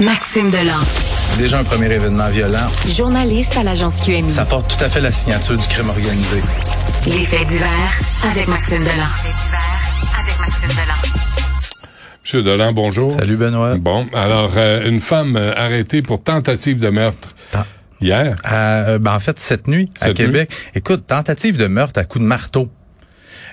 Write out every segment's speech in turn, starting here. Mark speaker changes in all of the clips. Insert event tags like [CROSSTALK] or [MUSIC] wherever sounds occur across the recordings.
Speaker 1: Maxime Delan.
Speaker 2: Déjà un premier événement violent.
Speaker 1: Journaliste à l'agence QMI.
Speaker 2: Ça porte tout à fait la signature du crime organisé.
Speaker 1: Les faits divers avec Maxime Delan. avec Maxime
Speaker 3: Delan. Monsieur Delan, bonjour.
Speaker 2: Salut Benoît.
Speaker 3: Bon, alors euh, une femme euh, arrêtée pour tentative de meurtre. Ah. Hier?
Speaker 2: Euh, ben, en fait, cette nuit, à Québec. Écoute, tentative de meurtre à coup de marteau.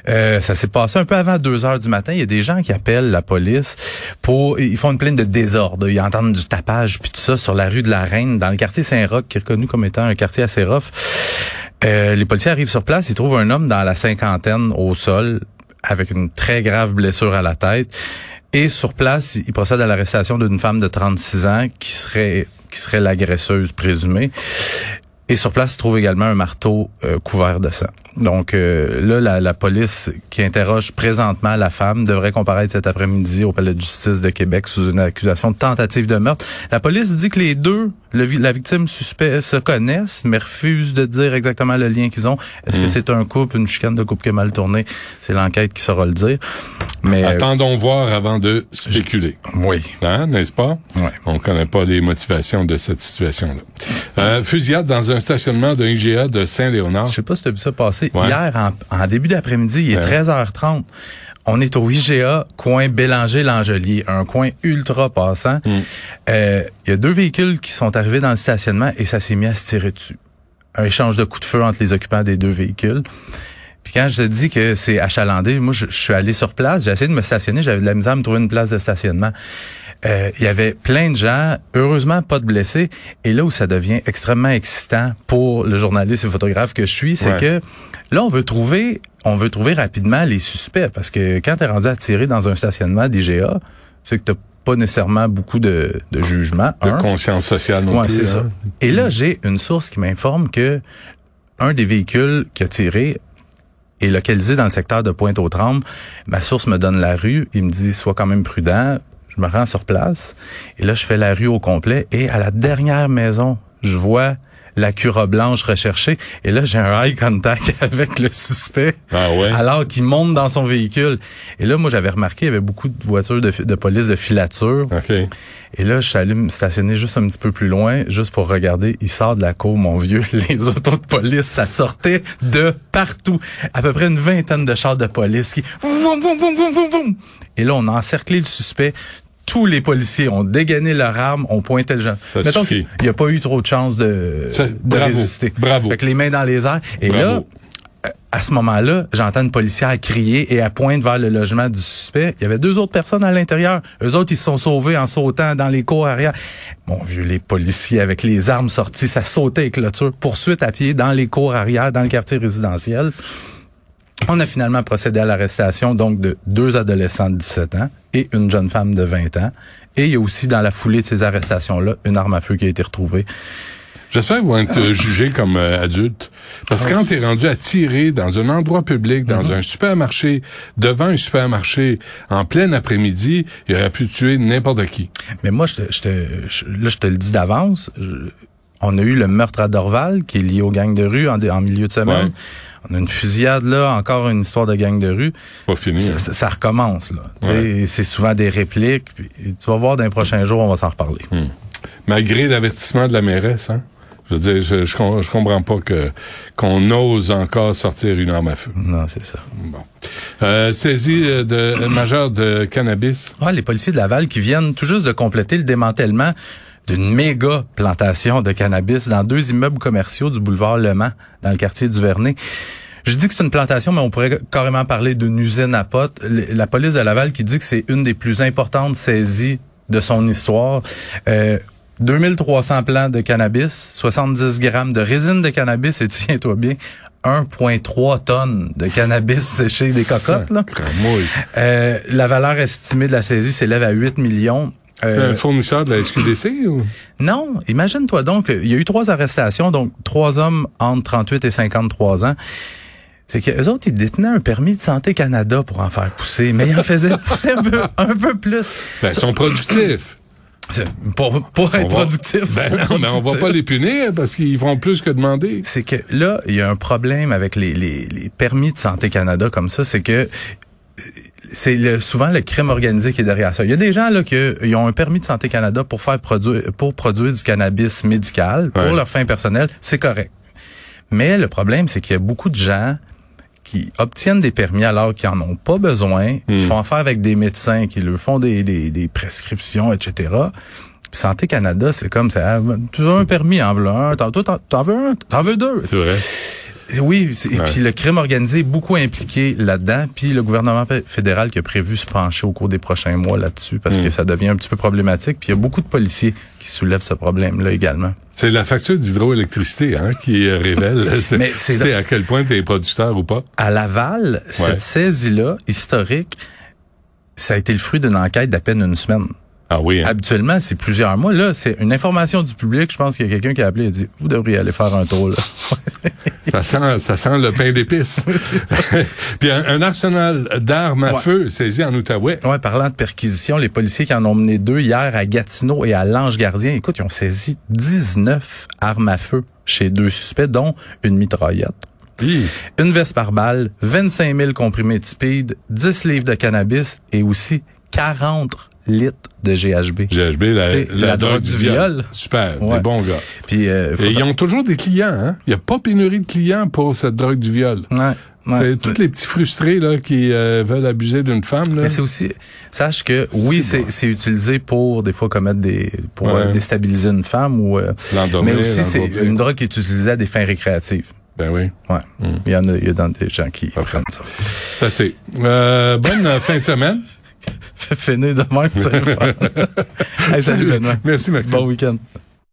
Speaker 2: Euh, ça s'est passé un peu avant 2 heures du matin. Il y a des gens qui appellent la police pour... Ils font une plainte de désordre. Ils entendent du tapage puis tout ça sur la rue de la Reine, dans le quartier Saint-Roch, qui est reconnu comme étant un quartier assez rough. Euh, les policiers arrivent sur place. Ils trouvent un homme dans la cinquantaine au sol avec une très grave blessure à la tête. Et sur place, ils procèdent à l'arrestation d'une femme de 36 ans qui serait qui serait l'agresseuse présumée. Et sur place, se trouve également un marteau euh, couvert de sang. Donc euh, là, la, la, police qui interroge présentement la femme devrait comparaître cet après-midi au palais de justice de Québec sous une accusation de tentative de meurtre. La police dit que les deux, la victime suspect, se connaissent, mais refuse de dire exactement le lien qu'ils ont. Est-ce que hmm. c'est un couple, une chicane de couple qui a mal tourné C'est l'enquête qui saura le dire.
Speaker 3: Mais euh, attendons voir avant de spéculer.
Speaker 2: Oui.
Speaker 3: Hein, n'est-ce pas?
Speaker 2: Oui.
Speaker 3: On connaît pas les motivations de cette situation-là. Euh, fusillade dans un stationnement d'un IGA de Saint-Léonard.
Speaker 2: Je sais pas si tu as vu ça passer Hier, en, début d'après-midi, il est 13h30. On est au IGA, coin Bélanger-Langelier, un coin ultra passant. Mm. Euh, il y a deux véhicules qui sont arrivés dans le stationnement et ça s'est mis à se tirer dessus. Un échange de coups de feu entre les occupants des deux véhicules. Puis quand je te dis que c'est achalandé, moi je, suis allé sur place, j'ai essayé de me stationner, j'avais de la misère à me trouver une place de stationnement. Euh, il y avait plein de gens, heureusement pas de blessés. Et là où ça devient extrêmement excitant pour le journaliste et photographe que je suis, c'est que là on veut trouver, on veut trouver rapidement les suspects parce que quand tu es rendu à tirer dans un stationnement d'IGA, c'est que t'as pas nécessairement beaucoup de, de jugement.
Speaker 3: De conscience sociale non
Speaker 2: ouais, c'est ça. Hein. Et là, j'ai une source qui m'informe que un des véhicules qui a tiré est localisé dans le secteur de Pointe-aux-Trembles. Ma source me donne la rue. Il me dit, sois quand même prudent. Je me rends sur place. Et là, je fais la rue au complet. Et à la dernière maison, je vois la cura blanche recherchée. Et là, j'ai un eye contact [LAUGHS] avec le suspect.
Speaker 3: Ah ouais?
Speaker 2: Alors qu'il monte dans son véhicule. Et là, moi, j'avais remarqué, il y avait beaucoup de voitures de, de police de filature. Et là, je suis allé me stationner juste un petit peu plus loin, juste pour regarder. Il sort de la cour, mon vieux. [LAUGHS] Les autos de police, ça sortait de partout. À peu près une vingtaine de chars de police qui... Et là, on a encerclé le suspect tous les policiers ont dégainé leur arme, ont pointé le jeune.
Speaker 3: Mettons qu'il
Speaker 2: n'y a pas eu trop de chance de, de résister.
Speaker 3: Bravo.
Speaker 2: Avec les mains dans les airs. Et là, euh, à ce moment-là, j'entends une policière crier et à pointe vers le logement du suspect. Il y avait deux autres personnes à l'intérieur. Eux autres, ils se sont sauvés en sautant dans les cours arrière. Mon vieux, les policiers avec les armes sorties, ça sautait avec clôture. Poursuite à pied dans les cours arrière, dans le quartier résidentiel. On a finalement procédé à l'arrestation donc de deux adolescents de 17 ans et une jeune femme de 20 ans. Et il y a aussi dans la foulée de ces arrestations-là une arme à feu qui a été retrouvée.
Speaker 3: J'espère qu'ils vont être jugés comme euh, adultes. Parce que quand tu es rendu à tirer dans un endroit public, dans mm-hmm. un supermarché, devant un supermarché, en plein après-midi, il aurait pu tuer n'importe qui.
Speaker 2: Mais moi, je te, je te, là, je te le dis d'avance. On a eu le meurtre à Dorval, qui est lié aux gangs de rue en, en milieu de semaine. On a une fusillade là, encore une histoire de gang de rue.
Speaker 3: Pas fini.
Speaker 2: Ça, hein. ça, recommence là. C'est souvent des répliques. tu vas voir dans les prochains jours, on va s'en reparler.
Speaker 3: Hmm. Malgré l'avertissement de la mairesse, hein? Je veux dire, je, je, comprends pas que qu'on ose encore sortir une arme à feu.
Speaker 2: Non, c'est ça.
Speaker 3: Bon. Euh, saisie de majeur de cannabis.
Speaker 2: Ouais, les policiers de Laval qui viennent tout juste de compléter le démantèlement d'une méga plantation de cannabis dans deux immeubles commerciaux du boulevard Le Mans, dans le quartier du Vernet. Je dis que c'est une plantation, mais on pourrait carrément parler d'une usine à potes. La police de Laval qui dit que c'est une des plus importantes saisies de son histoire. Euh, 2300 plants de cannabis, 70 grammes de résine de cannabis et tiens-toi bien, 1,3 tonnes de cannabis [LAUGHS] séché des cocottes. Là. Euh, la valeur estimée de la saisie s'élève à 8 millions.
Speaker 3: C'est un euh, fournisseur de la SQDC ou?
Speaker 2: Non, imagine-toi donc, il y a eu trois arrestations, donc trois hommes entre 38 et 53 ans. C'est que autres, ils détenaient un permis de santé Canada pour en faire pousser, mais ils en faisaient [LAUGHS] pousser un peu, un peu plus.
Speaker 3: Ben, ils sont productifs.
Speaker 2: Pour, pour être productifs.
Speaker 3: Ben non, mais on va pas les punir parce qu'ils font plus que demander.
Speaker 2: C'est que là, il y a un problème avec les, les, les permis de santé Canada comme ça, c'est que c'est le, souvent le crime organisé qui est derrière ça. Il y a des gens là qui ils ont un permis de santé Canada pour faire produire pour produire du cannabis médical pour
Speaker 3: Ouais.
Speaker 2: leur fin personnelle, c'est correct. Mais le problème c'est qu'il y a beaucoup de gens qui obtiennent des permis alors qu'ils en ont pas besoin, qui font affaire avec des médecins, qui leur font des, des, des prescriptions, etc. Puis Santé Canada, c'est comme ça. Tu as un permis, en veux un. T'en, t'en, t'en veux un, t'en veux deux.
Speaker 3: C'est vrai.
Speaker 2: Oui, et puis le crime organisé est beaucoup impliqué là-dedans, puis le gouvernement fédéral qui a prévu se pencher au cours des prochains mois là-dessus parce
Speaker 3: Mm.
Speaker 2: que ça devient un petit peu problématique, puis il y a beaucoup de policiers qui soulèvent ce problème-là également.
Speaker 3: C'est la facture d'hydroélectricité hein, qui euh, révèle [LAUGHS] c'est- à quel point tu es producteur ou pas.
Speaker 2: À Laval,
Speaker 3: Ouais.
Speaker 2: cette saisie-là, historique, ça a été le fruit d'une enquête d'à peine une semaine.
Speaker 3: Ah oui. hein.
Speaker 2: Habituellement, c'est plusieurs mois. Là, c'est une information du public. Je pense qu'il y a quelqu'un qui a appelé et a dit, vous devriez aller faire un tour. Là. [LAUGHS]
Speaker 3: Ça sent, ça sent le pain d'épices. [LAUGHS] [LAUGHS] Puis un, un arsenal d'armes à
Speaker 2: Ouais.
Speaker 3: feu saisi en Outaouais.
Speaker 2: Ouais, parlant de perquisition, les policiers qui en ont mené deux hier à Gatineau et à l'Ange Gardien, écoute, ils ont saisi 19 armes à feu chez deux suspects, dont une mitraillette, une veste par balle, 25 000 comprimés de speed, 10 livres de cannabis et aussi 40 litres de GHB.
Speaker 3: GHB, la, la,
Speaker 2: la
Speaker 3: drogue,
Speaker 2: drogue
Speaker 3: du viol.
Speaker 2: viol.
Speaker 3: Super,
Speaker 2: Ouais.
Speaker 3: des bons gars.
Speaker 2: Puis, euh,
Speaker 3: Et ils ont toujours des clients. Hein? Il n'y a pas pénurie de clients pour cette drogue du viol.
Speaker 2: Ouais, ouais.
Speaker 3: C'est tous les petits frustrés là qui euh, veulent abuser d'une femme. Là.
Speaker 2: Mais c'est aussi, sache que oui,
Speaker 3: C'est
Speaker 2: utilisé pour des fois commettre des, pour
Speaker 3: Ouais.
Speaker 2: euh, déstabiliser une femme ou, euh, mais aussi c'est une drogue qui est utilisée à des fins récréatives.
Speaker 3: Ben oui,
Speaker 2: Ouais.
Speaker 3: Hmm.
Speaker 2: Il y en a, il y a dans des gens qui prennent ça.
Speaker 3: c'est assez. Bonne fin de semaine.
Speaker 2: Fait finir de même, [LAUGHS] faire. Hey, salut Benoît.
Speaker 3: Merci, Maxime.
Speaker 2: Bon week-end.